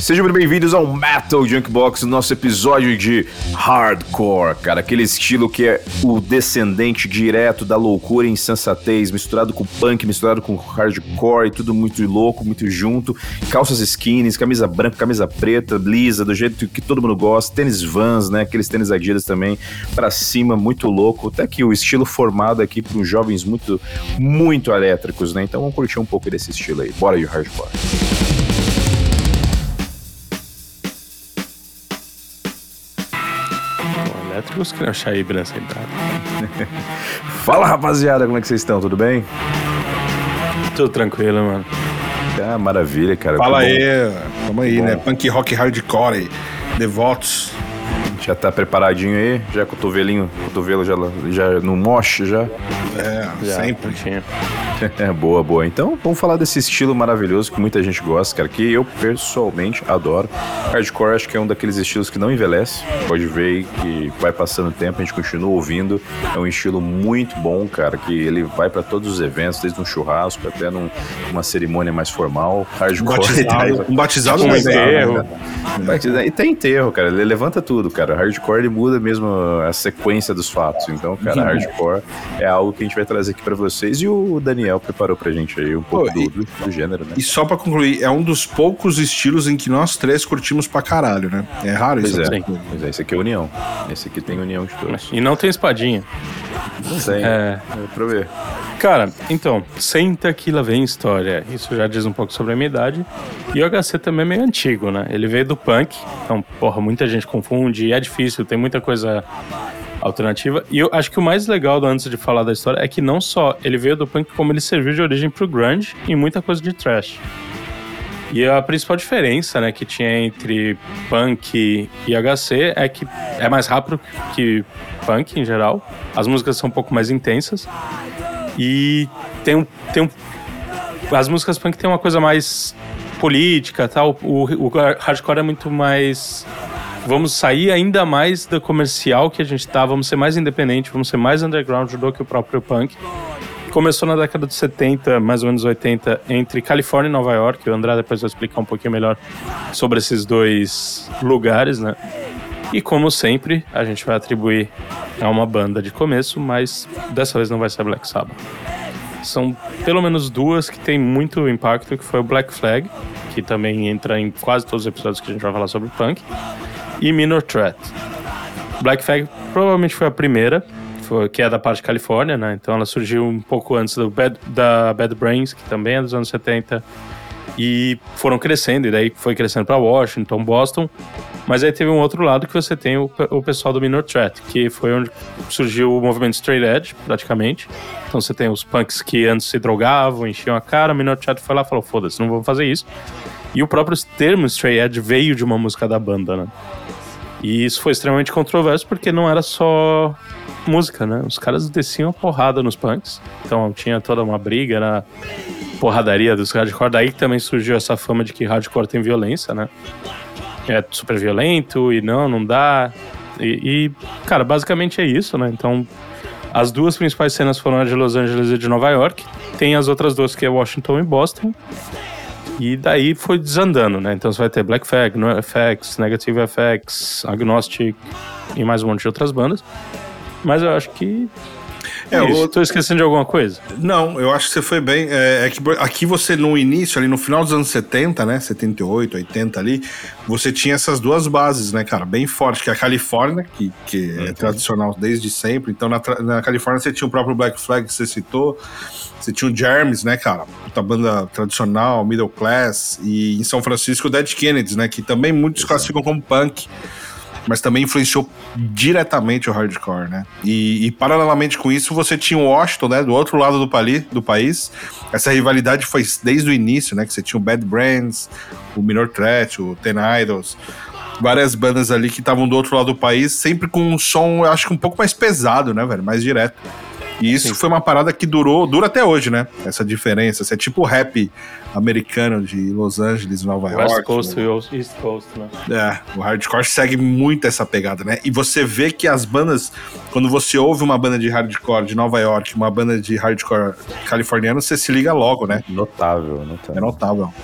Sejam bem-vindos ao Metal Junkbox, nosso episódio de hardcore, cara, aquele estilo que é o descendente direto da loucura e insensatez, misturado com punk, misturado com hardcore e tudo muito louco, muito junto. Calças skinnies, camisa branca, camisa preta, lisa, do jeito que todo mundo gosta, tênis Vans, né, aqueles tênis Adidas também, para cima, muito louco. Até que o estilo formado aqui uns jovens muito, muito elétricos, né? Então vamos curtir um pouco desse estilo aí. Bora de hardcore. Que achar aí nessa entrada. Fala rapaziada, como é que vocês estão? Tudo bem? Tudo tranquilo, mano. Ah, maravilha, cara. Fala aí, vamos aí, né? Punk rock hardcore, devotos. Já tá preparadinho aí? Já cotovelinho, cotovelo já, já no moche já? É, já, sempre. Tinha. É, boa, boa. Então, vamos falar desse estilo maravilhoso que muita gente gosta, cara, que eu pessoalmente adoro. Hardcore acho que é um daqueles estilos que não envelhece. Pode ver que vai passando o tempo, a gente continua ouvindo. É um estilo muito bom, cara, que ele vai para todos os eventos, desde um churrasco até num, numa cerimônia mais formal. Hardcore. Batizado, um batizado no enterro. Né? E tem enterro, cara. Ele levanta tudo, cara. Hardcore ele muda mesmo a sequência dos fatos. Então, cara, uhum. hardcore é algo que a gente vai trazer aqui para vocês. E o Daniel preparou pra gente aí um pouco Pô, do, do, gênero, né? E só pra concluir, é um dos poucos estilos em que nós três curtimos pra caralho, né? É raro pois isso. É. Pois é, esse aqui é união. Esse aqui tem união de todos. E não tem espadinha. Não sei. É. é pra ver. Cara, então, senta que lá vem história. Isso já diz um pouco sobre a minha idade. E o HC também é meio antigo, né? Ele veio do punk, então, porra, muita gente confunde, é difícil, tem muita coisa alternativa. E eu acho que o mais legal, antes de falar da história, é que não só ele veio do punk, como ele serviu de origem pro grunge e muita coisa de trash. E a principal diferença, né, que tinha entre punk e HC é que é mais rápido que punk em geral. As músicas são um pouco mais intensas. E tem um, tem um as músicas punk tem uma coisa mais política, tal. O, o hardcore é muito mais vamos sair ainda mais do comercial que a gente tá, vamos ser mais independente, vamos ser mais underground do que o próprio punk. Começou na década de 70, mais ou menos 80, entre Califórnia e Nova York. O André depois vai explicar um pouquinho melhor sobre esses dois lugares, né? E como sempre, a gente vai atribuir a uma banda de começo, mas dessa vez não vai ser Black Sabbath. São pelo menos duas que tem muito impacto, que foi o Black Flag, que também entra em quase todos os episódios que a gente vai falar sobre punk, e Minor Threat. Black Flag provavelmente foi a primeira, foi, que é da parte de Califórnia, né? Então ela surgiu um pouco antes do Bad, da Bad Brains, que também é dos anos 70. E foram crescendo, e daí foi crescendo para Washington, Boston. Mas aí teve um outro lado que você tem o, o pessoal do Minor Threat, que foi onde surgiu o movimento Straight Edge, praticamente. Então você tem os punks que antes se drogavam, enchiam a cara, o Minor Threat foi lá e falou: foda-se, não vou fazer isso. E o próprio termo Straight Edge veio de uma música da banda, né? E isso foi extremamente controverso porque não era só música, né? Os caras desciam porrada nos punks. Então tinha toda uma briga na porradaria dos hardcore. Daí que também surgiu essa fama de que hardcore tem violência, né? É super violento e não, não dá. E, e cara, basicamente é isso, né? Então as duas principais cenas foram a de Los Angeles e de Nova York. Tem as outras duas que é Washington e Boston. E daí foi desandando, né? Então você vai ter Black Flag, NoFX, Negative FX, Agnostic e mais um monte de outras bandas. Mas eu acho que é, Isso. Tô esquecendo de alguma coisa? Não, eu acho que você foi bem. É, é, que aqui você, no início, ali no final dos anos 70, né? 78, 80 ali, você tinha essas duas bases, né, cara? Bem forte, que é a Califórnia, que, que é uhum. tradicional desde sempre. Então, na, na Califórnia você tinha o próprio Black Flag que você citou. Você tinha o Jermis, né, cara? Outra banda tradicional, middle class. E em São Francisco, o Dead Kennedys, né? Que também muitos Exato. classificam como punk. Mas também influenciou diretamente o hardcore, né? E, e, paralelamente com isso, você tinha o Washington, né? Do outro lado do, pali, do país. Essa rivalidade foi desde o início, né? Que você tinha o Bad Brands, o Minor Threat, o Ten Idols várias bandas ali que estavam do outro lado do país, sempre com um som, eu acho que um pouco mais pesado, né, velho? Mais direto. E isso Sim. foi uma parada que durou, dura até hoje, né? Essa diferença. Esse é tipo o rap americano de Los Angeles, Nova West York. West Coast né? e East Coast, né? É, o hardcore segue muito essa pegada, né? E você vê que as bandas, quando você ouve uma banda de hardcore de Nova York, uma banda de hardcore californiano, você se liga logo, né? Notável, notável. É notável.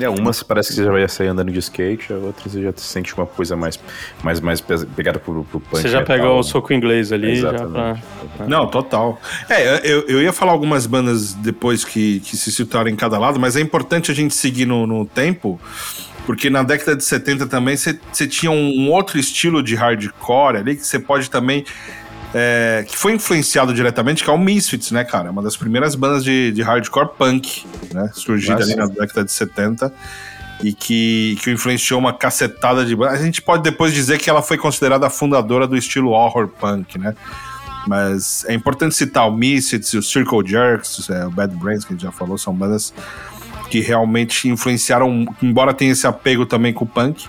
É, uma parece que você já vai sair andando de skate, a outra você já sente uma coisa mais, mais, mais pegada pro, pro punk. Você já metal, pegou o soco inglês ali, já pra... Não, total. É, eu, eu ia falar algumas bandas depois que, que se situaram em cada lado, mas é importante a gente seguir no, no tempo, porque na década de 70 também você tinha um, um outro estilo de hardcore ali que você pode também é, que foi influenciado diretamente, que é o Misfits, né, cara? Uma das primeiras bandas de, de hardcore punk, né? Surgida ali na década de 70 e que, que influenciou uma cacetada de bandas. A gente pode depois dizer que ela foi considerada a fundadora do estilo horror punk, né? Mas é importante citar o Misfits, o Circle Jerks, é, o Bad Brains, que a gente já falou, são bandas que realmente influenciaram, embora tenha esse apego também com o punk,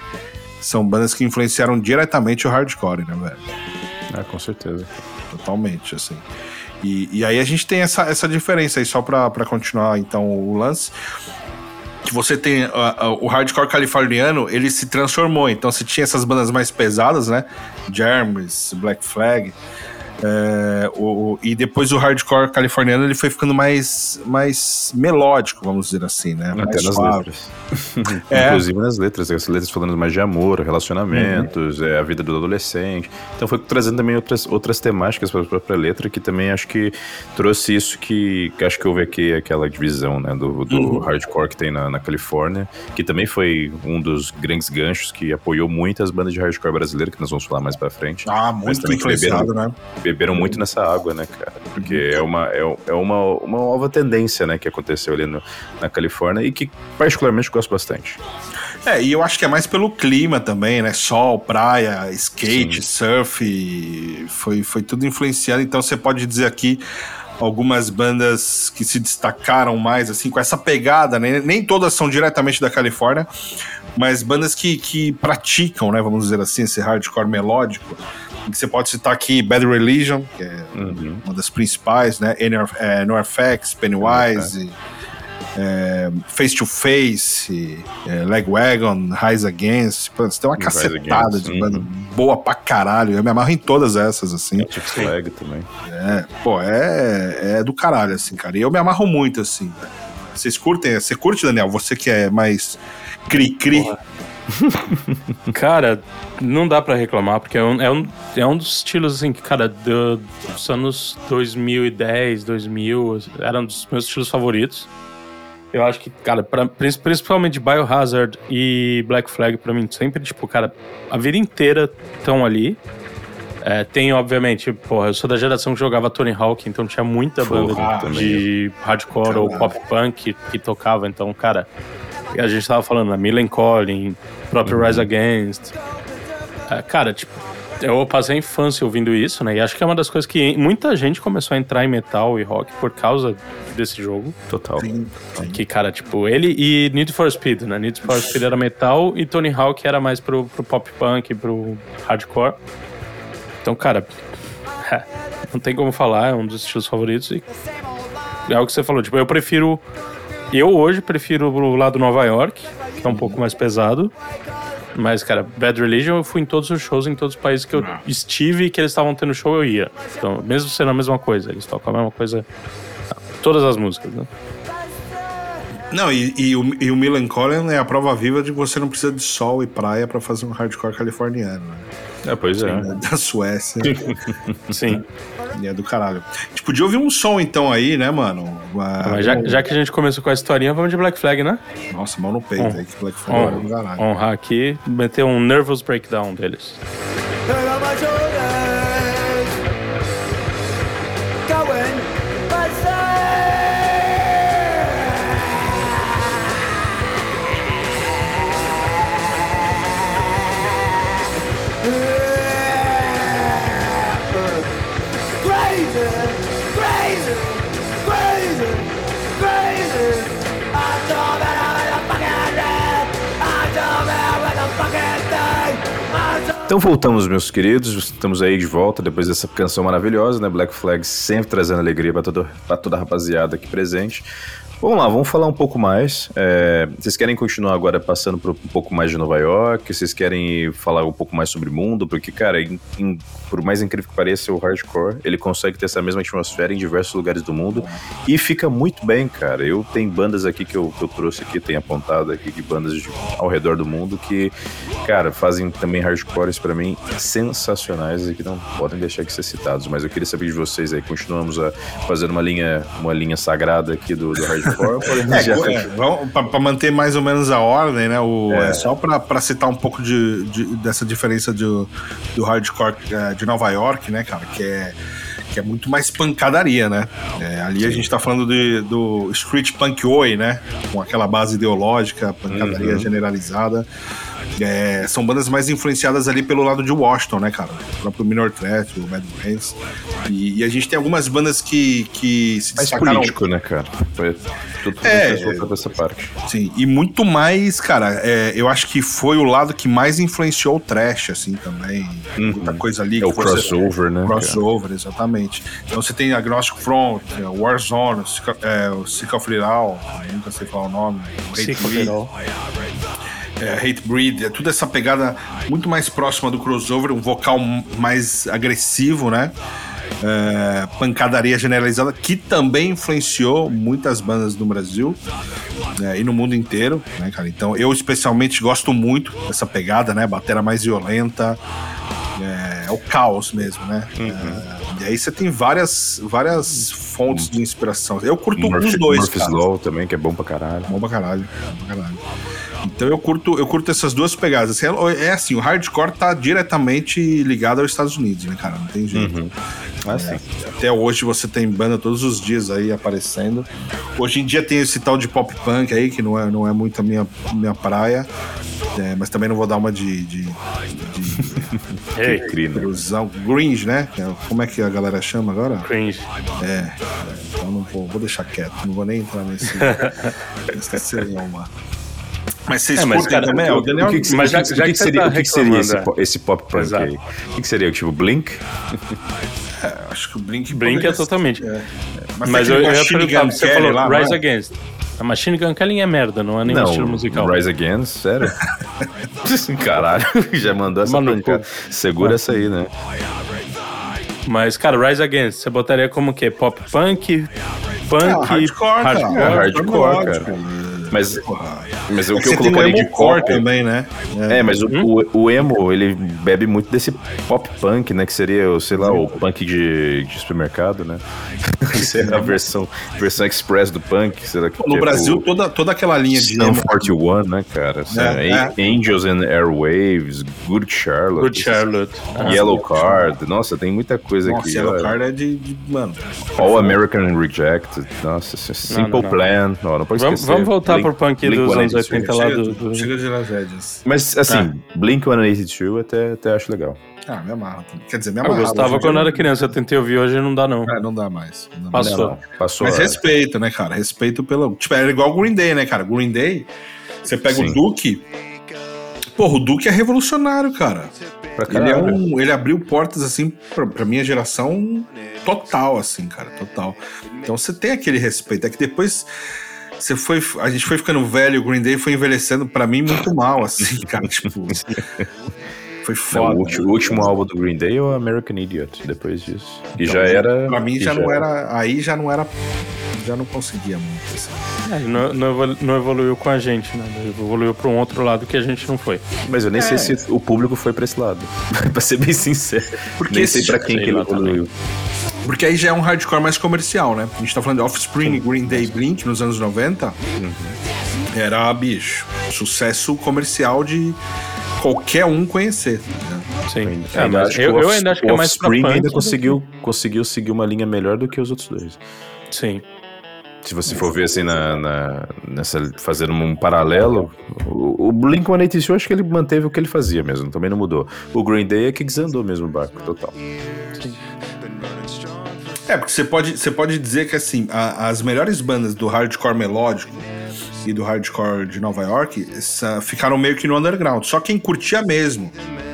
são bandas que influenciaram diretamente o hardcore, né, velho? É, com certeza. Totalmente, assim. E, e aí a gente tem essa, essa diferença aí, só pra continuar então o lance. Que você tem. Uh, uh, o hardcore californiano, ele se transformou. Então você tinha essas bandas mais pesadas, né? Germs, Black Flag. É, o, e depois o hardcore californiano ele foi ficando mais, mais melódico, vamos dizer assim, né? Até mais nas suave. letras. é. Inclusive nas letras, as letras falando mais de amor, relacionamentos, uhum. é, a vida do adolescente. Então foi trazendo também outras, outras temáticas para a própria letra, que também acho que trouxe isso que, que acho que houve aqui, aquela divisão né, do, do uhum. hardcore que tem na, na Califórnia, que também foi um dos grandes ganchos que apoiou muito as bandas de hardcore brasileiras, que nós vamos falar mais para frente. Ah, muito influenciado, né? Beberam muito nessa água, né, cara? Porque é uma, é, é uma, uma nova tendência, né, que aconteceu ali no, na Califórnia e que particularmente gosto bastante. É, e eu acho que é mais pelo clima também, né? Sol, praia, skate, Sim. surf, foi, foi tudo influenciado. Então você pode dizer aqui algumas bandas que se destacaram mais, assim, com essa pegada, né? Nem todas são diretamente da Califórnia, mas bandas que, que praticam, né? Vamos dizer assim, esse hardcore melódico que você pode citar aqui Bad Religion, que é uhum. uma das principais, né? É, NoFX, Pennywise, é, Face to Face, é, Legwagon, Rise Against. Pô, você tem uma cacetada de banda uhum. boa pra caralho. Eu me amarro em todas essas, assim. É, Flag também. É, pô, é, é do caralho, assim, cara. E eu me amarro muito, assim. Vocês curtem? Você curte, Daniel? Você que é mais cri-cri. cara, não dá para reclamar, porque é um, é, um, é um dos estilos, assim, que, cara, do, dos anos 2010, 2000, era um dos meus estilos favoritos. Eu acho que, cara, pra, principalmente Biohazard e Black Flag, pra mim, sempre, tipo, cara, a vida inteira estão ali. É, tem, obviamente, porra, eu sou da geração que jogava Tony Hawk, então tinha muita banda porra, de, de hardcore Caralho. ou pop punk que, que tocava, então, cara, a gente tava falando, a Millen Collin, próprio uhum. Rise Against. É, cara, tipo, eu passei a infância ouvindo isso, né? E acho que é uma das coisas que muita gente começou a entrar em metal e rock por causa desse jogo. Total. Sim, sim. Que, cara, tipo, ele e Need for Speed, né? Need for Speed era metal e Tony Hawk era mais pro, pro pop punk, pro hardcore. Então, cara, é, não tem como falar, é um dos estilos favoritos e é o que você falou, tipo, eu prefiro eu hoje prefiro o lado Nova York, que é um pouco mais pesado. Mas, cara, Bad Religion eu fui em todos os shows, em todos os países que eu estive e que eles estavam tendo show, eu ia. Então, mesmo sendo a mesma coisa, eles tocam a mesma coisa. Todas as músicas, né? Não, e, e, o, e o Milan Collin é a prova viva de que você não precisa de sol e praia para fazer um hardcore californiano. Né? É, pois é. Da Suécia. Sim. E é do caralho. A gente podia ouvir um som então aí, né, mano? Uma... Mas já, já, que a gente começou com a historinha, vamos de Black Flag, né? Nossa, mão no peito aí, que Black Flag é do caralho. Honrar aqui, meter um nervous breakdown deles. Então voltamos, meus queridos. Estamos aí de volta depois dessa canção maravilhosa, né? Black Flag sempre trazendo alegria para toda, a rapaziada aqui presente. Vamos lá, vamos falar um pouco mais. É, vocês querem continuar agora passando por um pouco mais de Nova York? Vocês querem falar um pouco mais sobre o mundo? Porque, cara, em, em, por mais incrível que pareça, o hardcore ele consegue ter essa mesma atmosfera em diversos lugares do mundo e fica muito bem, cara. Eu tenho bandas aqui que eu, que eu trouxe aqui, tenho apontado aqui de bandas de, ao redor do mundo que, cara, fazem também hardcores para mim sensacionais e que não podem deixar de ser citados. Mas eu queria saber de vocês aí. Continuamos a fazer uma linha, uma linha sagra aqui do, do hardcore é, é, para manter mais ou menos a ordem, né? O, é. é só para citar um pouco de, de, dessa diferença do, do hardcore é, de Nova York, né, cara? Que é que é muito mais pancadaria, né? É, ali Sim. a gente tá falando de, do street punk oi, né? Com aquela base ideológica, pancadaria uhum. generalizada. É, são bandas mais influenciadas ali pelo lado de Washington, né, cara? O próprio Minor Threat, o Bad Brains. E, e, a gente tem algumas bandas que, que se mais destacaram... político, né, cara? Foi tudo é, dessa parte. Sim, e muito mais, cara, é, eu acho que foi o lado que mais influenciou o trash, assim, também. Uhum. Muita coisa ali. É o crossover, né? Crossover, cara? exatamente. Então você tem Agnostic Front, é, Warzone, é, o Sick of nunca sei falar o nome. Sick of é, Hate Breed, é tudo essa pegada muito mais próxima do crossover, um vocal mais agressivo, né? É, pancadaria generalizada, que também influenciou muitas bandas no Brasil é, e no mundo inteiro, né, cara? Então eu especialmente gosto muito dessa pegada, né? Batera mais violenta, é, é o caos mesmo, né? Uhum. É, e aí você tem várias, várias fontes de inspiração. Eu curto Murphy, os dois, Murphy's Law também, que é bom pra caralho. Bom pra caralho, bom pra caralho. Então eu curto, eu curto essas duas pegadas. É, é assim, o hardcore tá diretamente ligado aos Estados Unidos, né, cara? Não tem jeito. Uhum. É, assim. até hoje você tem banda todos os dias aí aparecendo. Hoje em dia tem esse tal de pop punk aí, que não é, não é muito a minha, minha praia. É, mas também não vou dar uma de. de, de Ei, crime. Gringe, né? É, como é que a galera chama agora? Cringe. É. Então não vou, vou deixar quieto, não vou nem entrar nesse. nesse mano. Mas vocês é, mas, cara, também? O, Daniel, o que, que, mas já, já que, seria, tá o que, seria esse, esse pop punk Exato. aí? O que, seria? Tipo, Blink? É, acho que o Blink... Blink é totalmente. É. Mas, mas eu, eu ia perguntar, você falou lá, Rise Against. A Machine Gun Kelly é merda, não é nem não, estilo musical. Rise Against, sério? Caralho, já mandou essa Mano, Segura essa aí, né? Mas, cara, Rise Against, você botaria como o quê? Pop punk? Punk? Ah, hardcore, hardcore, cara. hardcore, cara. Mas, mas o é que, eu colocaria de core também, né? É, é mas uhum. o, o, emo, ele bebe muito desse pop punk, né? Que seria, sei lá, o punk de, de supermercado, né? é a versão, versão express do punk. Será que no Brasil, o, toda, toda aquela linha de. Sum 41, né, cara? É, é. Angels and Airwaves, Good Charlotte. Good Charlotte. Yellow Card. Nossa, tem muita coisa Nossa, aqui. Yellow Card é de, de, Mano. All American Rejected. Nossa, Simple não, não, não. Plan. Não, não pode esquecer. Vamos voltar Blink, punk Blink dos anos 80 lá do, do... Chega de tragédias. Mas, assim, ah. Blink 182 até, até acho legal. Ah, me amarra. Quer dizer, me amarra. Eu gostava quando eu era criança, eu tentei ouvir hoje não dá não. É, não dá mais. Não dá Passou. Mais. Passou. Mas respeito, né, cara? Respeito pelo... Tipo, era igual o Green Day, né, cara? Green Day, você pega Sim. o Duke... Porra, o Duke é revolucionário, cara. Ele, é um, ele abriu portas, assim, pra, pra minha geração total, assim, cara, total. Então você tem aquele respeito. É que depois você foi. A gente foi ficando velho, o Green Day foi envelhecendo para mim muito mal, assim, cara. tipo. Foi foda. Não, o, último, o, último álbum do Green Day é o American Idiot, depois disso. E então, já era. Pra mim já, já não era. Aí já não era. Já não conseguia muito, assim. É, não, não, evoluiu com a gente, né? Evoluiu para um outro lado que a gente não foi. Mas eu nem é. sei se o público foi para esse lado. pra ser bem sincero. Porque nem sei pra quem que ele evoluiu. Porque aí já é um hardcore mais comercial, né? A gente tá falando de Offspring, Green Day, Blink nos anos 90. Uhum. Era, bicho, sucesso comercial de qualquer um conhecer. Né? Sim. É, mas eu, eu, ainda acho que é mais Offspring ainda conseguiu, conseguiu seguir uma linha melhor do que os outros dois. Sim. Se você for ver assim na, na nessa fazendo um paralelo, o, o Blink-182 eu acho que ele manteve o que ele fazia mesmo, também não mudou. O Green Day é que desandou mesmo o barco total. Sim. É, porque você pode, você pode dizer que assim, a, as melhores bandas do hardcore melódico e do hardcore de Nova York essa, ficaram meio que no underground. Só quem curtia mesmo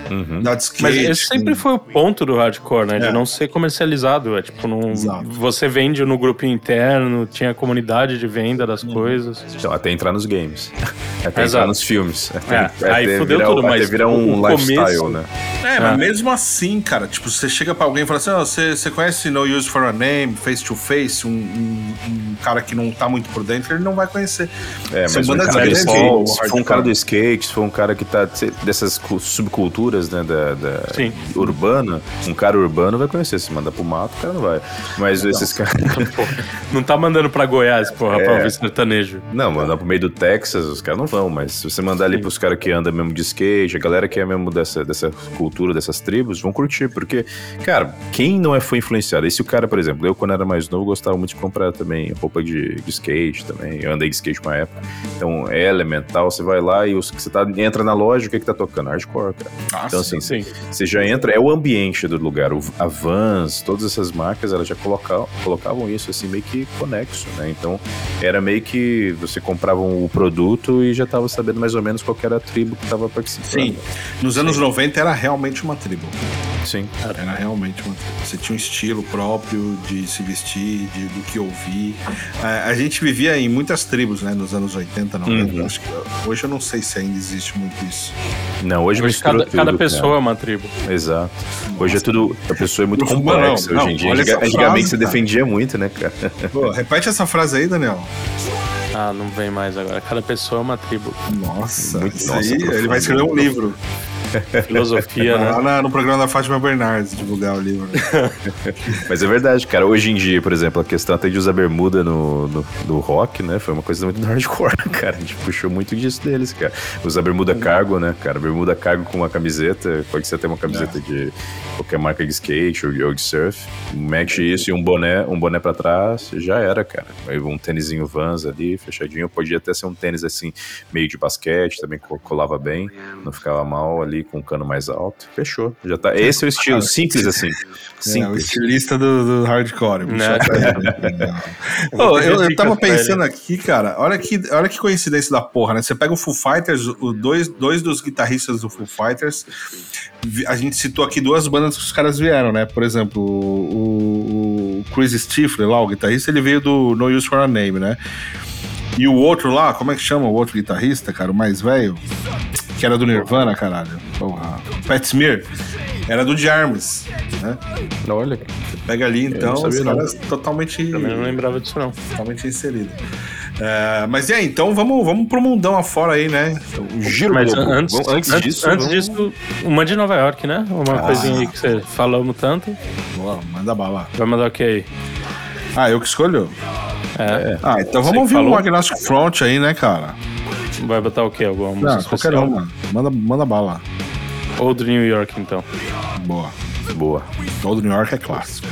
uhum. da skate. Mas esse sempre foi o ponto do hardcore, né? De é. não ser comercializado. É tipo, não, você vende no grupo interno, tinha comunidade de venda das uhum. coisas. Então, até entrar nos games. Até Exato. entrar nos filmes. Até, é, até aí fudeu tudo, mas vira um lifestyle, começo... né? É, mas é. mesmo assim, cara, tipo, você chega pra alguém e fala assim, oh, você, você conhece No Use for a Name, Face to Face, um, um, um, cara que não tá muito por dentro, ele não vai conhecer. É, mas um cara skate, se for um cara do skate, se for um cara que tá dessas subculturas, né, da, da urbana, um cara urbano vai conhecer. Se mandar pro mato, o cara não vai. Mas não. esses caras... não tá mandando pra Goiás, porra, é. pra ouvir sertanejo. Não, mandar pro meio do Texas, os caras não vão, mas se você mandar ali pros caras que andam mesmo de skate, a galera que é mesmo dessa, dessa cultura, dessas tribos, vão curtir, porque, cara, quem não é foi influenciado? E se o cara, por exemplo, eu quando era mais novo gostava muito de comprar também roupa de, de skate também, eu andei de skate uma época, então é elemental, você vai lá e os, você tá, entra na loja, o que que tá tocando? Hardcore, cara. Então assim, sim. você já entra, é o ambiente do lugar, o, a Vans, todas essas marcas, elas já colocavam, colocavam isso assim meio que conexo, né? Então era meio que você comprava o produto e já tava sabendo mais ou menos qual era a tribo que tava participando. Sim, nos anos Sim. 90 era realmente uma tribo. Sim. Era realmente uma tribo. Você tinha um estilo próprio de se vestir, de, do que ouvir. A, a gente vivia em muitas tribos, né, nos anos 80, 90. Uhum. Acho que, hoje eu não sei se ainda existe muito isso. Não, hoje, hoje cada, tudo, cada pessoa cara. é uma tribo. Exato. Hoje Nossa. é tudo. A pessoa é muito complexa não, hoje em dia. Antigamente frase, você defendia muito, né, cara? Pô, repete essa frase aí, Daniel. Ah, não vem mais agora. Cada pessoa é uma tribo. Nossa, muito, nossa, aí, ele vai escrever um livro. Filosofia, né? Lá na, no programa da Fátima Bernardes, divulgar o livro. Mas é verdade, cara. Hoje em dia, por exemplo, a questão até de usar bermuda no, no, no rock, né? Foi uma coisa muito hardcore, cara. A gente puxou muito disso deles, cara. Usar bermuda cargo, né, cara? Bermuda cargo com uma camiseta. Pode ser até uma camiseta é. de qualquer marca de skate ou de surf. Mete isso e um boné, um boné pra trás, já era, cara. Um tênisinho Vans ali, fechadinho. Podia até ser um tênis assim, meio de basquete, também colava bem, não ficava mal ali com um cano mais alto. Fechou. Já tá. Esse é o estilo, simples assim. Simples. É, o estilista do, do hardcore. Né? oh, eu, eu tava pensando aqui, cara, olha que, olha que coincidência da porra, né? Você pega o Foo Fighters, o dois, dois dos guitarristas do Foo Fighters, a gente citou aqui duas bandas que os caras vieram, né? Por exemplo, o, o Chris Stifler lá, o guitarrista, ele veio do No Use For A Name, né? E o outro lá, como é que chama o outro guitarrista, cara, o mais velho? Que era do Nirvana, caralho. Porra. Pat Smear. Era do Jarmus, né? Olha. Você pega ali, então, os caras não. totalmente... Também não lembrava disso, não. Totalmente inserido. É, mas e aí, então vamos, vamos pro mundão afora aí, né? O giro mas antes, vamos, antes, antes, disso. Antes vamos... disso, uma de Nova York, né? Uma ah, coisinha aí que você falamos tanto. Boa, manda bala. Vai mandar o que aí? Ah, eu que escolho? É. Ah, então vamos ouvir falou? o Agnostic Front aí, né, cara? Vai botar o quê? Alguma música Não, qualquer uma. Manda, manda bala. Old New York, então. Boa. Boa. Old New York é clássico.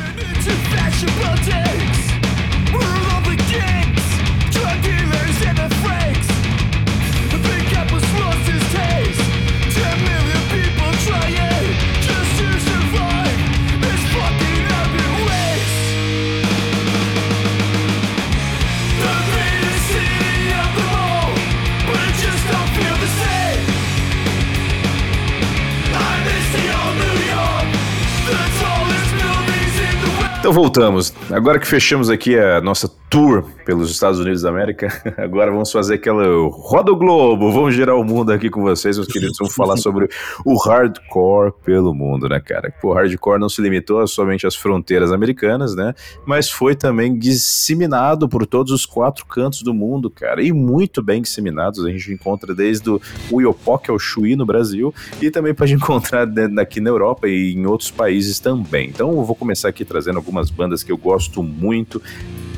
Então voltamos. Agora que fechamos aqui a nossa tour pelos Estados Unidos da América, agora vamos fazer aquela roda o globo, vamos girar o mundo aqui com vocês, meus queridos, vamos falar sobre o hardcore pelo mundo, né, cara? O hardcore não se limitou somente às fronteiras americanas, né, mas foi também disseminado por todos os quatro cantos do mundo, cara, e muito bem disseminados, a gente encontra desde o Iopó, ao Chuí no Brasil, e também pode encontrar aqui na Europa e em outros países também. Então eu vou começar aqui trazendo algumas algumas bandas que eu gosto muito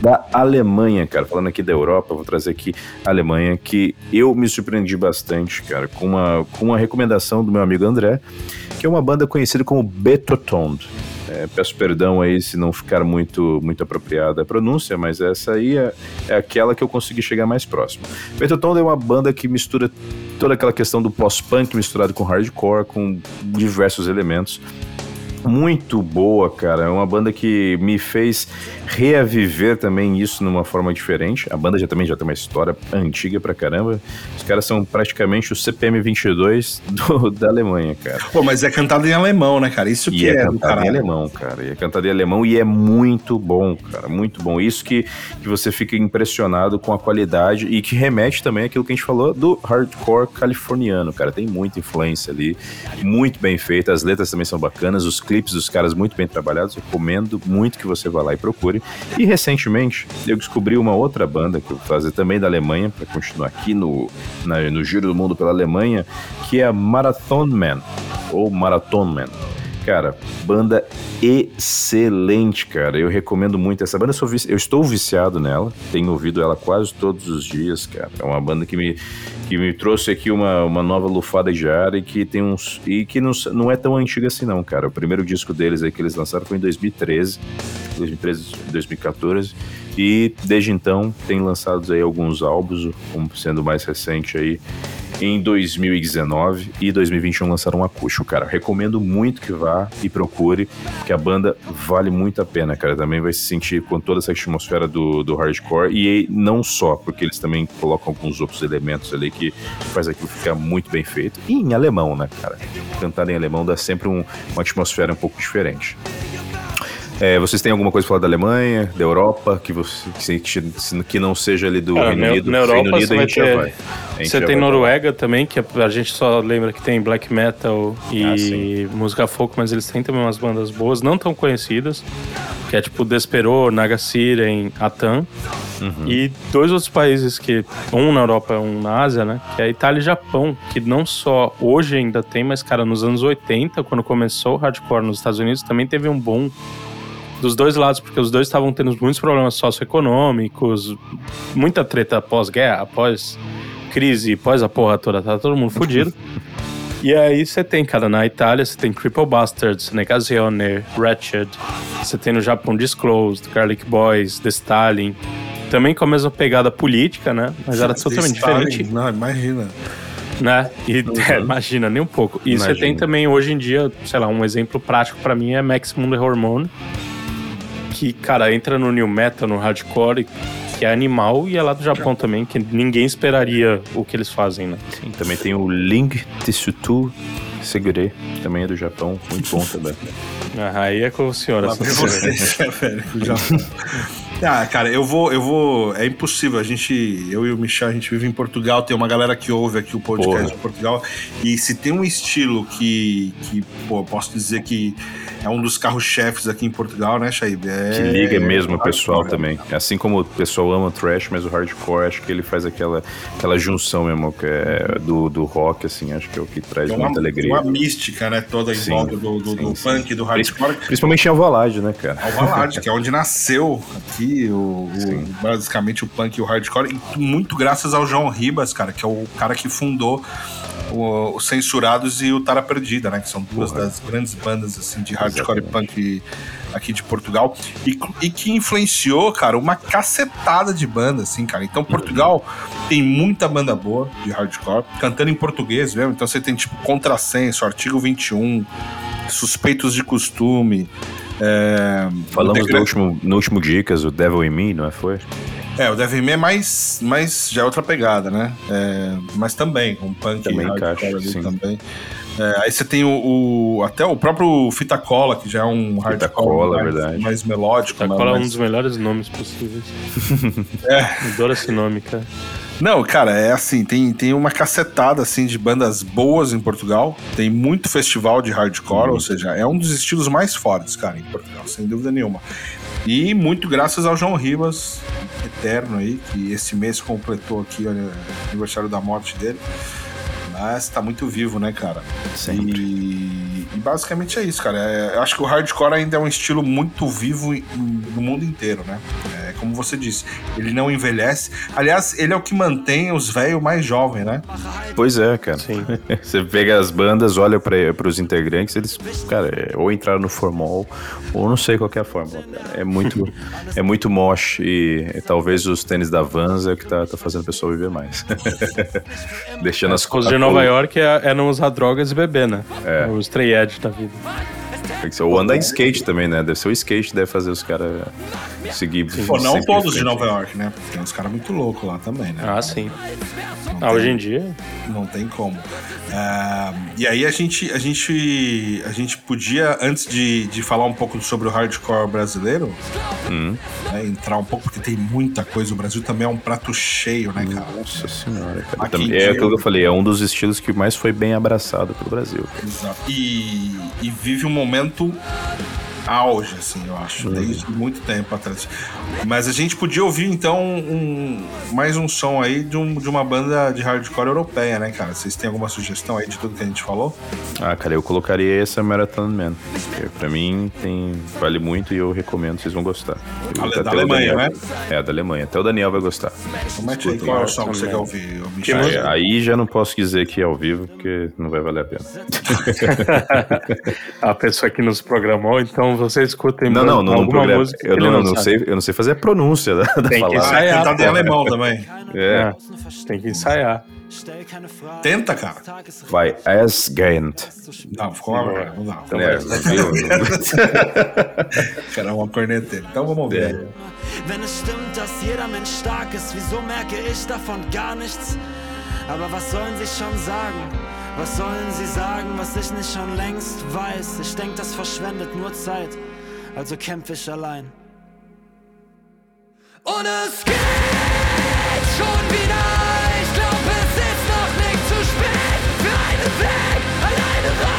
da Alemanha, cara. Falando aqui da Europa, vou trazer aqui a Alemanha, que eu me surpreendi bastante, cara, com uma, com uma recomendação do meu amigo André, que é uma banda conhecida como Betotond. É, peço perdão aí se não ficar muito, muito apropriada a pronúncia, mas essa aí é, é aquela que eu consegui chegar mais próximo. Betotond é uma banda que mistura toda aquela questão do pós-punk misturado com hardcore, com diversos elementos muito boa, cara. É uma banda que me fez reaviver também isso numa forma diferente. A banda já também já tem uma história antiga pra caramba. Os caras são praticamente o CPM 22 do, da Alemanha, cara. Pô, mas é cantado em alemão, né, cara? Isso E que é, é, do cantado em alemão, cara. E é cantado em alemão e é muito bom, cara. Muito bom. Isso que, que você fica impressionado com a qualidade e que remete também àquilo que a gente falou do hardcore californiano, cara. Tem muita influência ali. Muito bem feita. As letras também são bacanas. Os clipes dos caras muito bem trabalhados. Recomendo muito que você vá lá e procure. E recentemente eu descobri uma outra banda que eu vou fazer também da Alemanha, para continuar aqui no, na- no Giro do Mundo pela Alemanha, que é a Marathon Man, ou Marathon Man. Cara, banda excelente, cara. Eu recomendo muito essa banda. Eu, eu estou viciado nela. Tenho ouvido ela quase todos os dias, cara. É uma banda que me, que me trouxe aqui uma, uma nova lufada de ar e que tem uns. E que não, não é tão antiga assim, não, cara. O primeiro disco deles aí que eles lançaram foi em 2013. 2013, 2014. E desde então tem lançados aí alguns álbuns, como sendo mais recente aí em 2019 e 2021 lançaram um acústico, cara. Recomendo muito que vá e procure, que a banda vale muito a pena, cara. Também vai se sentir com toda essa atmosfera do, do hardcore e não só, porque eles também colocam alguns outros elementos ali que faz aquilo ficar muito bem feito. E em alemão, né, cara? Cantar em alemão dá sempre um- uma atmosfera um pouco diferente. É, vocês têm alguma coisa pra falar da Alemanha, da Europa, que, você, que, que não seja ali do Cara, Reino Unido? na Europa Unido você a vai gente já ter- Você tem. Noruega também, que a a gente só lembra que tem black metal e Ah, música folk, mas eles têm também umas bandas boas, não tão conhecidas, que é tipo Desperou, Nagasiren, Atan. Uhum. E dois outros países que, um na Europa e um na Ásia, né? Que é Itália e Japão, que não só hoje ainda tem, mas, cara, nos anos 80, quando começou o hardcore nos Estados Unidos, também teve um boom dos dois lados, porque os dois estavam tendo muitos problemas socioeconômicos, muita treta pós-guerra, pós crise, pós a porra toda, tá todo mundo fudido. E aí você tem, cara, na Itália você tem Cripple Bastards, Negazione, Wretched, você tem no Japão Disclosed, Garlic Boys, The Stalin, também com a mesma pegada política, né? Mas era totalmente diferente Não, imagina. né? E é, imagina, nem um pouco. E você Imagina. tem também hoje em dia, sei lá, um exemplo prático pra mim é Maximum The Hormone, que, cara, entra no new metal, no hardcore, que é animal e é lá do Japão também, que ninguém esperaria o que eles fazem, né? Sim, também tem o Ling Tsutu Segure, também é do Japão, muito bom também. Ah, Aí é com o senhor, Lá essa vem série. você, velho. Ah, cara, eu vou, eu vou. É impossível. A gente, eu e o Michel, a gente vive em Portugal. Tem uma galera que ouve aqui o podcast Porra. de Portugal. E se tem um estilo que, que pô, posso dizer que é um dos carros-chefes aqui em Portugal, né, Shaib? É, Que liga mesmo o hardcore, pessoal né? também. Assim como o pessoal ama o trash, mas o hardcore, acho que ele faz aquela, aquela junção mesmo que é do, do rock, assim, acho que é o que traz Tem uma, muita alegria. uma mística, né? Toda em Sim, volta do, do, sim, do sim. punk, do hardcore. Principalmente em Alvalade, né, cara? Alvalade, que é onde nasceu aqui o, o- Sim. basicamente o punk e o hardcore, e muito graças ao João Ribas, cara, que é o cara que fundou o, o Censurados e o Tara Perdida, né? Que são duas Porra. das grandes bandas assim de hardcore Exatamente. e punk aqui de Portugal e, e que influenciou, cara, uma cacetada de banda, assim, cara. Então Portugal tem muita banda boa de hardcore, cantando em português mesmo. Então você tem tipo Contrassenso, Artigo 21, Suspeitos de Costume. É, Falamos no último, no último Dicas, o Devil in Me, não é? Foi? É, o Devil May é mais, mais. já é outra pegada, né? É, mas também, um punk Também hardcore encaixa, ali sim. também. É, aí você tem o, o- até o próprio Fita Cola, que já é um Fita hardcore Cola, mais, verdade. mais melódico. Tá mas- qual é um dos melhores nomes possíveis. É. Adoro esse nome, cara. Não, cara, é assim, tem, tem uma cacetada assim de bandas boas em Portugal. Tem muito festival de hardcore, ou seja, é um dos estilos mais fortes, cara, em Portugal, sem dúvida nenhuma. E muito graças ao João Ribas, eterno aí, que esse mês completou aqui olha, o aniversário da morte dele. Mas tá muito vivo, né, cara? Sempre. E, e basicamente é isso, cara. É, eu acho que o hardcore ainda é um estilo muito vivo no mundo inteiro, né? Como você disse, ele não envelhece. Aliás, ele é o que mantém os velhos mais jovens, né? Pois é, cara. Sim. Você pega as bandas, olha para os integrantes, eles, cara, é, ou entraram no formal, ou não sei qual que é a fórmula, cara. É muito, é muito mosh e, e talvez os tênis da Vans é o que tá, tá fazendo o pessoal viver mais. Deixando as Os de Nova York é, é não usar drogas e beber, né? É. Os Edge da vida. Ou andar em skate também, né? Deve ser o skate que deve fazer os caras seguir. Pô, não todos de. Nova York, né? Porque tem uns caras muito loucos lá também, né? Ah, sim. Não Ah, tem- hoje em dia. Não tem como. Ah, e aí a gente, a gente, a gente podia, antes de, de falar um pouco sobre o hardcore brasileiro, Hum. né, entrar um pouco, porque tem muita coisa. O Brasil também é um prato cheio, né, cara? Nossa senhora, cara. Aqui Também- é aquilo que eu falei, é um dos estilos que mais foi bem abraçado pelo Brasil. Exato. E, e vive um momento auge, assim, eu acho, desde muito tempo atrás. Mas a gente podia ouvir, então, um, mais um som aí de, um, de uma banda de hardcore europeia, né, cara? Vocês têm alguma sugestão aí de tudo que a gente falou? Ah, cara, eu colocaria essa Marathon Man. Porque pra mim tem, vale muito e eu recomendo, vocês vão gostar. Eu- Ale- até da Alemanha, Daniel- né? É, da Alemanha. Até o Daniel vai gostar. Então mete aí Escuta, qual é o som que você quer ouvir, Michel? música? Aí já não posso dizer que é ao vivo, porque não vai valer a pena. A pessoa que nos programou, então vocês escutem Não, não, não, alguma programa. música Eu não, não, não sei, eu não sei fazer a pronúncia da, da Tem que palavra. Ah, ensaiar, tentar de pô. alemão também. É. Tem que ensaiar. Tenta, cara. Vai, Asgant. Não, ficou uma merda, não dá. Então, É? Cara, uma corneteira. Então vamos ouvir. É. Wenn es stimmt, dass jeder Mensch stark ist, wieso merke ich davon gar nichts? Aber was sollen sie schon sagen? Was sollen sie sagen, was ich nicht schon längst weiß? Ich denk, das verschwendet nur Zeit, also kämpf ich allein. Und es geht alleine weg, alleine rein.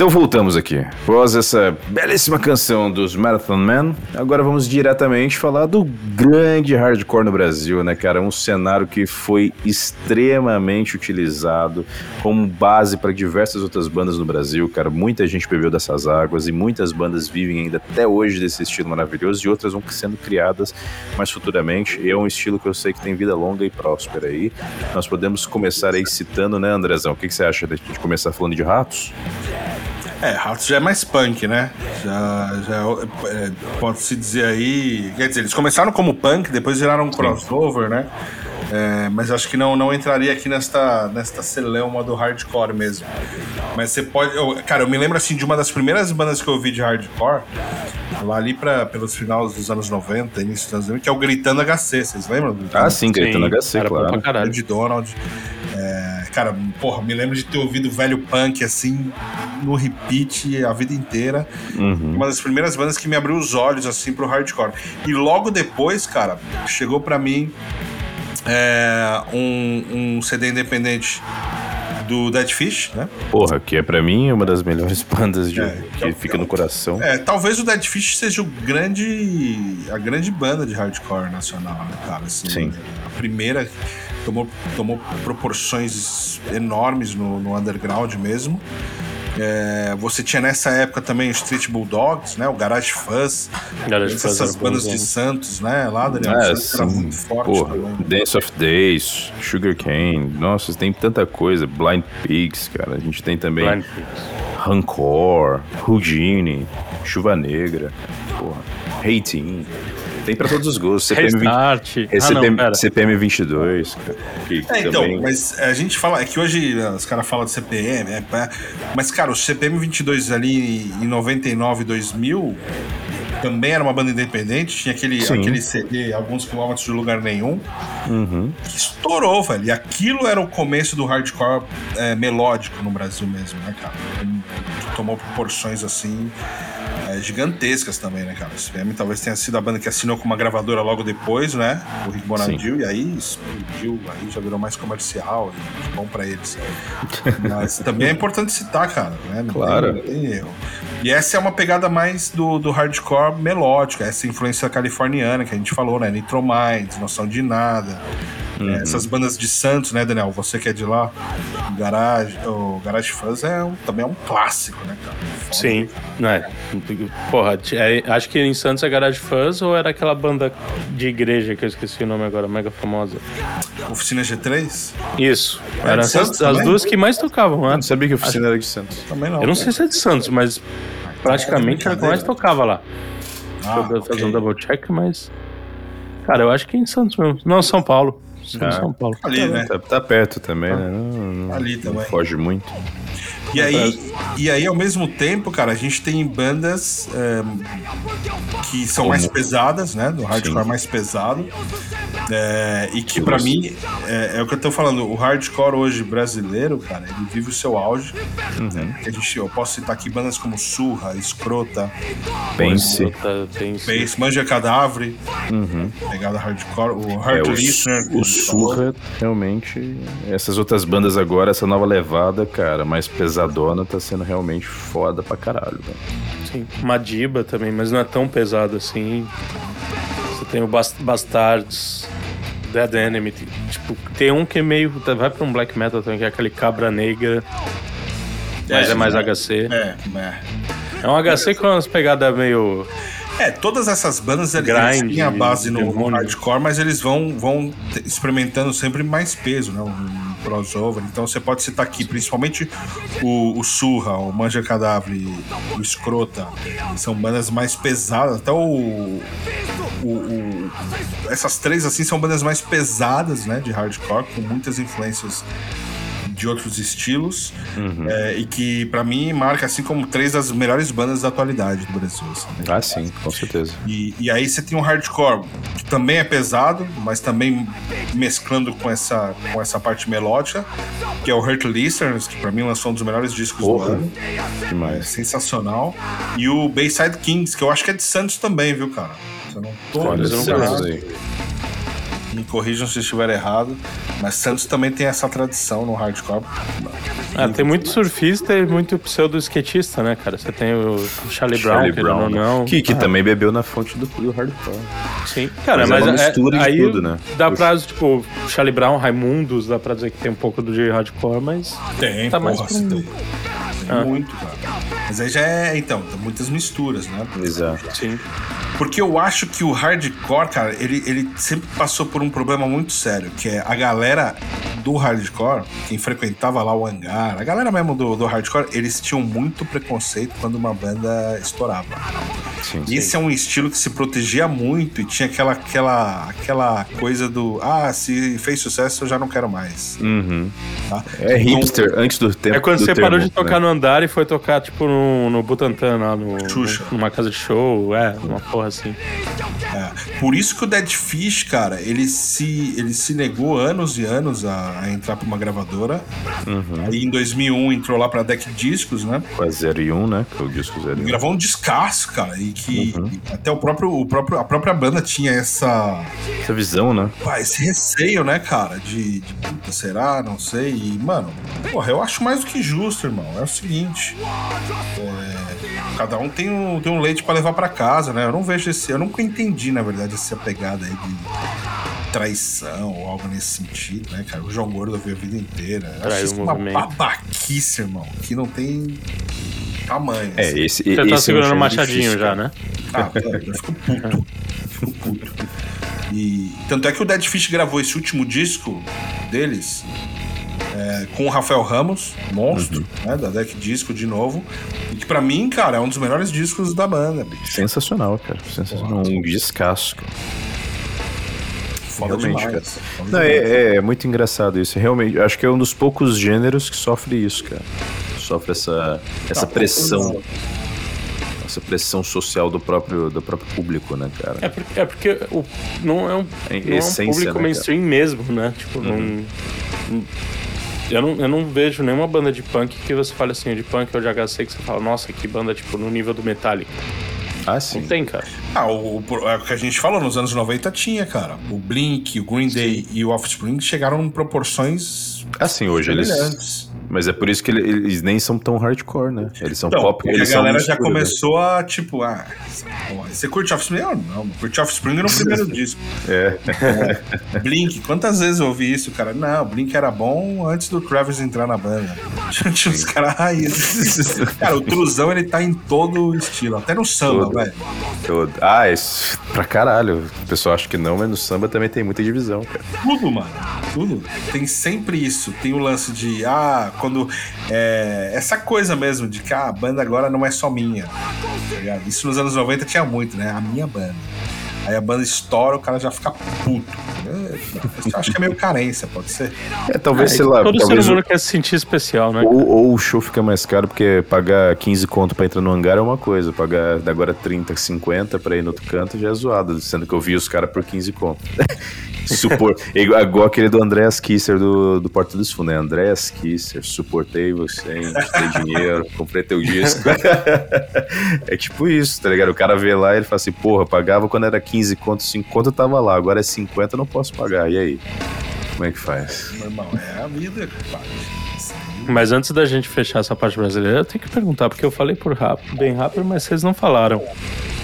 Então voltamos aqui. Após essa belíssima canção dos Marathon Man, agora vamos diretamente falar do grande hardcore no Brasil, né, cara? Um cenário que foi extremamente utilizado como base para diversas outras bandas no Brasil, cara. Muita gente bebeu dessas águas e muitas bandas vivem ainda até hoje desse estilo maravilhoso e outras vão sendo criadas mais futuramente. E é um estilo que eu sei que tem vida longa e próspera aí. Nós podemos começar aí citando, né, Andrezão? O que, que você acha de começar falando de ratos? É, Ratos já é mais punk, né? Já, já é, pode-se dizer aí. Quer dizer, eles começaram como punk, depois viraram um crossover, né? É, mas acho que não, não entraria aqui nesta, nesta celeuma do hardcore mesmo. Mas você pode. eu- cara, eu me lembro assim de uma das primeiras bandas que eu ouvi de hardcore, lá ali pra, pelos finais dos anos 90, início dos anos 90, que é o Gritando HC, vocês lembram? do- Ah, sim, Gritando HC, era claro. pra caralho. de Donald. É, cara, porra, me lembro de ter ouvido velho punk assim no repeat a vida inteira. Uhum. Uma das primeiras bandas que me abriu os olhos assim pro hardcore. E logo depois, cara, chegou pra mim é, um, um CD independente do Dead Fish, né? Porra, que é pra mim uma das melhores bandas de, É, que é fica no coração. É, talvez o Dead Fish seja o grande, a grande banda de hardcore nacional, né, cara? Assim, Sim. A primeira tomou, tomou proporções enormes no, no underground mesmo. É, você tinha nessa época também o Street Bulldogs, né? O Garage Fuzz. Garage Fuzz essas bandas bonzão. de Santos, né? Lá, Daniel. É, Santos era muito forte Porra, também. Dance of Days, Sugar Cane, nossa, tem tanta coisa. Blind Pigs, cara. A gente tem também Blind Pigs. Rancor, Houdini, Chuva Negra, porra, Hating. Tem pra todos os gostos. CPM, 20, Restart. é Ah, não, CPM, pera. CPM 22, cara. Que É, então, também... mas a gente fala, é que hoje né, os caras falam de CPM, é, pá, mas cara, o CPM 22 ali em 99, 2000 também era uma banda independente, tinha aquele, Sim. aquele CD, alguns quilômetros de lugar nenhum, Uhum. que estourou, velho. E aquilo era o começo do hardcore é, melódico no Brasil mesmo, né, cara? Tomou proporções assim. É, gigantescas também, né, cara? O CPM talvez tenha sido a banda que assinou com uma gravadora logo depois, né? O Rick Bonadil, e aí explodiu, aí já virou mais comercial, e bom pra eles. Mas também é importante citar, cara, né? Não Claro. Tem, não tem erro. E essa é uma pegada mais do, do hardcore melódico, essa influência californiana que a gente falou, né? Nitro Minds, Noção de Nada. Uhum. É, essas bandas de Santos, né, Daniel? Você que é de lá, o Garage, o Garage Fuzz é um, também é um clássico, né, cara? Foda. Sim, né? Porra, é, acho que em Santos é Garage Fuzz ou era aquela banda de igreja que eu esqueci o nome agora, mega famosa? Oficina G3? Isso, É eram essas, Santos as também? duas que mais tocavam, Eu né? não sabia que a oficina era de Santos. Também não. Eu não sei se é de Santos, mas praticamente era o que mais tocava lá. Ah, Deixa eu fazer um double check, mas. Cara, eu acho que em Santos mesmo. Não, São Paulo. Sim, Ah. São Paulo. Ali, né? Tá, tá perto também, né? Não, não- Ali não também. foge muito. E aí, e aí, ao mesmo tempo, cara, a gente tem bandas é, que são mais pesadas, né? Do hardcore Sim. mais pesado. É, e que pra mim é, é o que eu tô falando. O hardcore hoje brasileiro, cara, ele vive o seu auge. Uhum. A gente, eu posso citar aqui bandas como Surra, Escrota, Pense. Base, Manja Cadáver, pegada hardcore, o Uhum. É, Heart o, Listener. o Surra, realmente. Essas outras bandas agora, essa nova levada, cara, mais pesadona, tá sendo realmente foda pra caralho, velho. Sim. Madiba também, mas não é tão pesado assim. Você tem o Bas- Bastards, Dead Enemy. Tipo, tem um que é meio. Vai pra um black metal também, que é aquele Cabra Negra. Mas é, mais HC. É, é. É um HC com umas pegadas meio. É, todas essas bandas eles, Grind, eles têm a base no, demônio. hardcore, mas eles vão, vão experimentando sempre mais peso, né? Um crossover. Então você pode citar aqui, principalmente o, o Surra, o Manja Cadáver, o Escrota, são bandas mais pesadas. Até o, o- o- Essas três, assim, são bandas mais pesadas, né? De hardcore, com muitas influências de outros estilos é, e que pra mim marca assim como três das melhores bandas da atualidade do Brasil. assim, né? Ah, sim, com certeza. E, e aí você tem um hardcore que também é pesado, mas também mesclando com essa, com essa parte melódica, que é o Hurt Listeners, que pra mim lançou um dos melhores discos Porra. do ano. É Demais. sensacional. E o Bayside Kings, que eu acho que é de Santos também, viu, cara? Se eu não tô Olha, eu não me corrijam se estiver errado, mas Santos também tem essa tradição no hardcore. Ah, tem muito surfista e muito pseudo-skatista, né, cara? Você tem o Charlie Brown, Charlie querendo ou né? não. Que, que Ah, também bebeu na fonte do, hardcore. Sim. Cara, Mas é mas, uma mistura de aí tudo, né? Dá pra, tipo, Charlie Brown, Raimundos, dá pra dizer que tem um pouco do de hardcore, mas. Tem, Tá porra, mais pra. Tem Ah. muito, cara. Mas aí já é, então, tem muitas misturas, né? Exato. Sim. Porque eu acho que o hardcore, cara, ele, ele sempre passou por um problema muito sério, que é a galera do hardcore, quem frequentava lá o hangar, a galera mesmo do, do hardcore, eles tinham muito preconceito quando uma banda estourava. Sim. E esse é um estilo que se protegia muito e tinha aquela, aquela, aquela coisa do ah, se fez sucesso eu já não quero mais. Uhum. Tá? É hipster antes do tempo. É quando do você termo, parou de tocar né? no andar e foi tocar, tipo, no, no Butantã, lá no, Xuxa. numa casa de show, é, uma porra assim. É, Por isso que o Dead Fish, cara, ele se, ele se negou anos e anos a, a entrar pra uma gravadora. Uhum. Aí em 2001 entrou lá pra Deck Discos, né? Com a 0 e 1, né? Que é o disco 0 e 1. Gravou um descasso, cara, e que Uhum. até o próprio, o próprio, a própria banda tinha essa, Essa visão, né? pá, esse receio, né, cara, de, de puta, será? Não sei. E, mano, porra, eu acho mais do que justo, irmão. É o seguinte, é, cada um tem um, tem um leite pra levar pra casa, né? Eu não vejo esse, eu nunca entendi, na verdade, essa pegada aí de traição ou algo nesse sentido, né, cara? O João Gordo viu a vida inteira. Eu acho isso uma babaquice, irmão, que não tem tamanho. É, assim. esse. Você esse tá é um segurando o machadinho difícil, já, cara. né? Ah, eu fico puto. Fico puto. E tanto é que o Dead Fish gravou esse último disco deles é, com o Rafael Ramos, monstro, né, da Deck Disco de novo. E que pra mim, cara, é um dos melhores discos da banda, bicho. Sensacional, cara. Sensacional. Um descasso, cara. Foda Realmente, demais. Foda Não, demais. é, é muito engraçado isso. Realmente, acho que é um dos poucos gêneros que sofre isso, cara. Sofre essa, essa Tá, pressão. Essa pressão social do próprio, do próprio público, né, cara? É porque, é porque o, não é um, É não é um essência, público né, mainstream mesmo, né? Tipo, não, eu, não, eu não vejo nenhuma banda de punk que você fale assim, de punk ou de HC, que você fala, nossa, que banda, tipo, no nível do Metallica. Ah, sim. Não tem, cara. Ah, o, o- é o que a gente falou, nos anos 90 tinha, cara. O Blink, o Green Day e o Offspring chegaram em proporções Assim, hoje eles. Mas é por isso que ele- eles nem são tão hardcore, né? Eles são Então, pop. porque Eles a galera já mistura, né? começou a, tipo, ah, você curte Offspring? Eu não, curte Offspring no primeiro disco. É. Blink, quantas vezes eu ouvi isso, cara? Não, Blink era bom antes do Travis entrar na banda. Tinha uns caras raiz. Cara, o Truzão, ele tá em todo estilo, até no samba, Todo. velho. Todo. Ah, isso. Pra caralho. O pessoal acha que não, mas no samba também tem muita divisão, cara. Tudo, mano. Tudo. Tem sempre isso. Tem o lance de, ah, quando. É, essa coisa mesmo de que ah, a banda agora não é só minha. tá? Isso nos anos 90 tinha muito, né? A minha banda. Aí a banda estoura, o cara já fica puto. Eu acho que é meio carência, pode ser. É, talvez, É, sei lá, todo talvez ser o- humano quer se sentir especial, né? ou, ou o show fica mais caro porque pagar 15 conto pra entrar no hangar é uma coisa, pagar agora 30, 50 pra ir no outro canto já é zoado, sendo que eu vi os caras por 15 conto. Supor, igual, aquele do Andreas Kisser do, do Porta dos Fundos, né? Andreas Kisser, suportei você, emprestei dinheiro, comprei teu disco. é tipo isso, tá ligado? O cara vê lá e ele fala assim, porra, pagava quando era 15 conto, 5 conto eu tava lá, agora é 50, eu não posso pagar, e aí? Como é que faz? Irmão, é a vida, aí. Mas antes da gente fechar essa parte brasileira, eu tenho que perguntar, porque eu falei por rápido, bem rápido, mas vocês não falaram.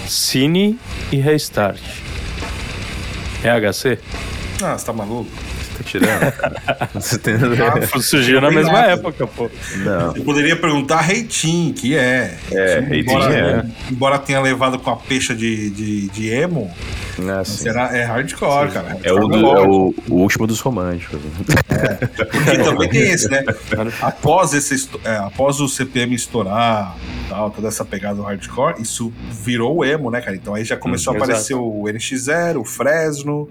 Cine e Restart. É HC? Ah, você tá maluco? Tá tirando? Você tem... Surgiu na mesma nada. época, pô. Não. Eu poderia perguntar Reitinho, que é. É, Reitinho embora, é. Embora tenha levado com a peixa de, de, de emo, Ah, sim. será, é hardcore, cara. É, o, Hardcore do- é o, o último dos românticos. Porque também tem esse, né? Após, esse, é, após o CPM estourar, tal, toda essa pegada do hardcore, isso virou o emo, né, cara? Então aí já começou Hum, a aparecer o NX0, o Fresno.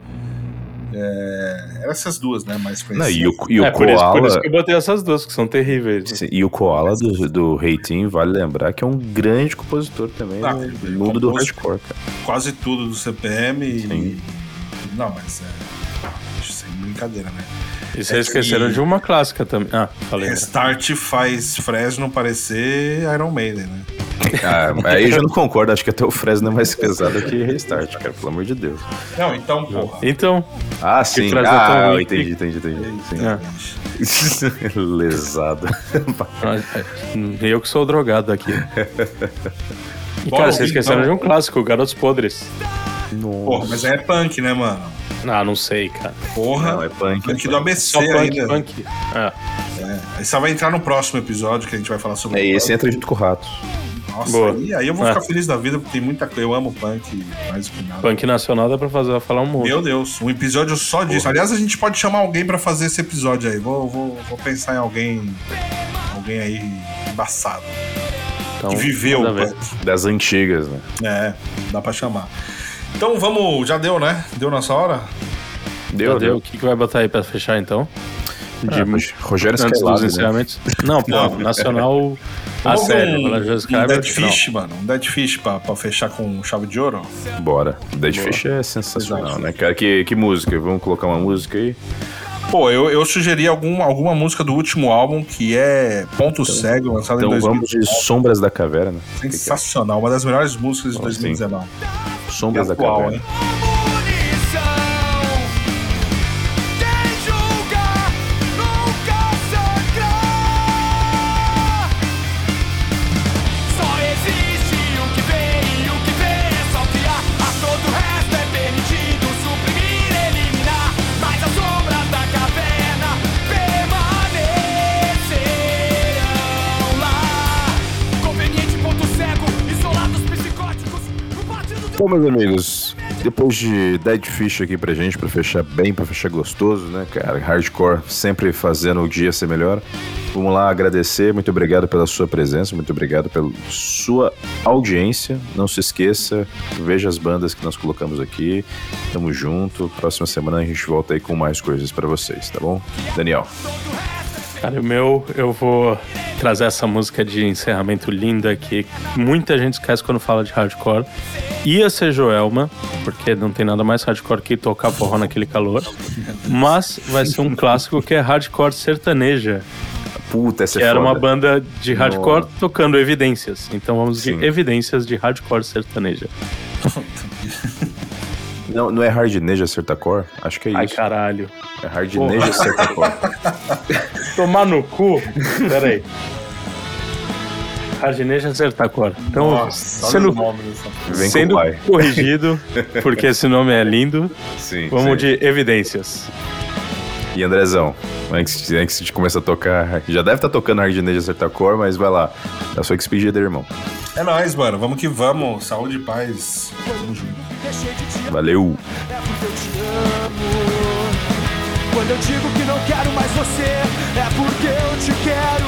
É, eram essas duas, né? Mais Não, conhecidas. e o, e o é, por isso, por isso que eu botei essas duas, que são terríveis. sim, E o Koala do, do Reitinho, vale lembrar que é um grande compositor também Ah, no mundo do hardcore, cara. Quase tudo do CPM e. Não, mas é. Sem brincadeira, né? E vocês esqueceram que- de uma clássica também. Ah, falei. né? Restart faz Fresno parecer Iron Maiden, né? Ah, aí eu já não concordo, acho que até o Fresno é mais pesado que Restart, cara, pelo amor de Deus. Não, então, porra. Então, Ah, sim. É Ah, ruim entendi, entendi, entendi. Sim. É. Lesado. eu que sou drogado aqui. E, Bora cara, vocês esqueceram então. de um clássico, Garotos Podres. Porra, mas aí é punk, né, mano? Ah, não sei, cara. Porra. Não, é punk, é Punk do ABC Só punk, ainda. punk. É. É. Aí você vai entrar no próximo episódio que a gente vai falar sobre É, esse entra junto com o Rato. Nossa, Boa. aí, aí eu vou É. ficar feliz da vida porque tem muita coisa. Eu amo punk mais que nada. Punk nacional dá pra fazer, falar um monte. Meu Deus, um episódio só disso. Aliás, a gente pode chamar alguém pra fazer esse episódio aí. Vou, vou, vou pensar em alguém. Alguém aí embaçado. Então, que viveu o punk. Das antigas, né? É, dá pra chamar. Então vamos. Já deu, né? Deu nossa hora? Deu, Já deu. O que, que vai botar aí pra fechar, então? De, Ah, Rog- Rogério antes dos né? encerramentos? Não, pô, nacional a Vamos sério. um, um Dead. Fish, mano. Um Dead Fish pra, pra fechar com chave de ouro. Bora. Dead Fish é sensacional, Exato. né, cara? Que, que música? Vamos colocar uma música aí? Pô, eu, eu sugeri algum, alguma música do último álbum que é Ponto Cego, lançado Então em vamos 2019. de Sombras da Caverna. Sensacional, uma das melhores músicas de Ah, sim. 2019. Sombras da Caverna. hein? Bom, meus amigos, depois de Dead Fish aqui pra gente, pra fechar bem, pra fechar gostoso, né, cara? Hardcore sempre fazendo o dia ser melhor. Vamos lá agradecer, muito obrigado pela sua presença, muito obrigado pela sua audiência. Não se esqueça, veja as bandas que nós colocamos aqui. Tamo junto. Próxima semana a gente volta aí com mais coisas pra vocês, tá bom? Daniel. Cara, o meu, eu vou trazer essa música de encerramento linda que muita gente esquece quando fala de hardcore. Ia ser Joelma, porque não tem nada mais hardcore que tocar forró naquele calor. Mas vai ser um clássico que é hardcore sertaneja, Puta, essa que é era uma foda. banda de hardcore tocando evidências. Então vamos Sim. de evidências de hardcore sertaneja. Não, não é Hardneja Certacore? Acho que é Ai, isso. caralho. É Hardneja Certacore. Tomar no cu? Pera aí. Hardneja Sertacor. Então, Nossa, sendo, sendo com o pai. corrigido, porque esse nome é lindo, Sim. vamos sim. de evidências. E Andrezão, antes, antes de começar a tocar, já deve estar tocando Hardneja Certacore, mas vai lá. É a sua expedida, irmão. É nóis, mano. Vamos que vamos. Saúde e paz. Tamo junto. Valeu! Quando eu digo que não quero mais você, é porque eu te quero.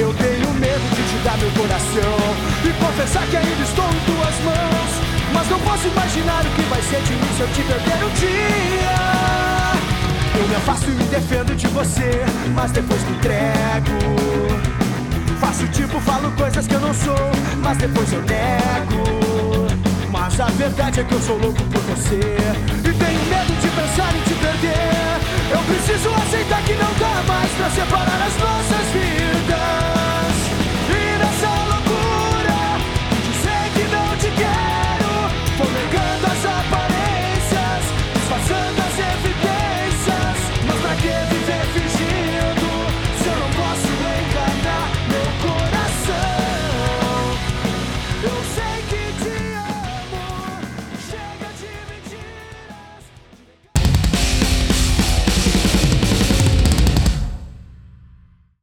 Eu tenho medo de te dar meu coração e confessar que ainda estou em tuas mãos. Mas não posso imaginar o que vai ser de mim se eu te perder um dia. Eu me afasto e me defendo de você, mas depois me entrego. Faço tipo, falo coisas que eu não sou, mas depois eu nego. Mas a verdade é que eu sou louco por você E tenho medo de pensar em te perder Eu preciso aceitar que não dá mais pra separar as nossas vidas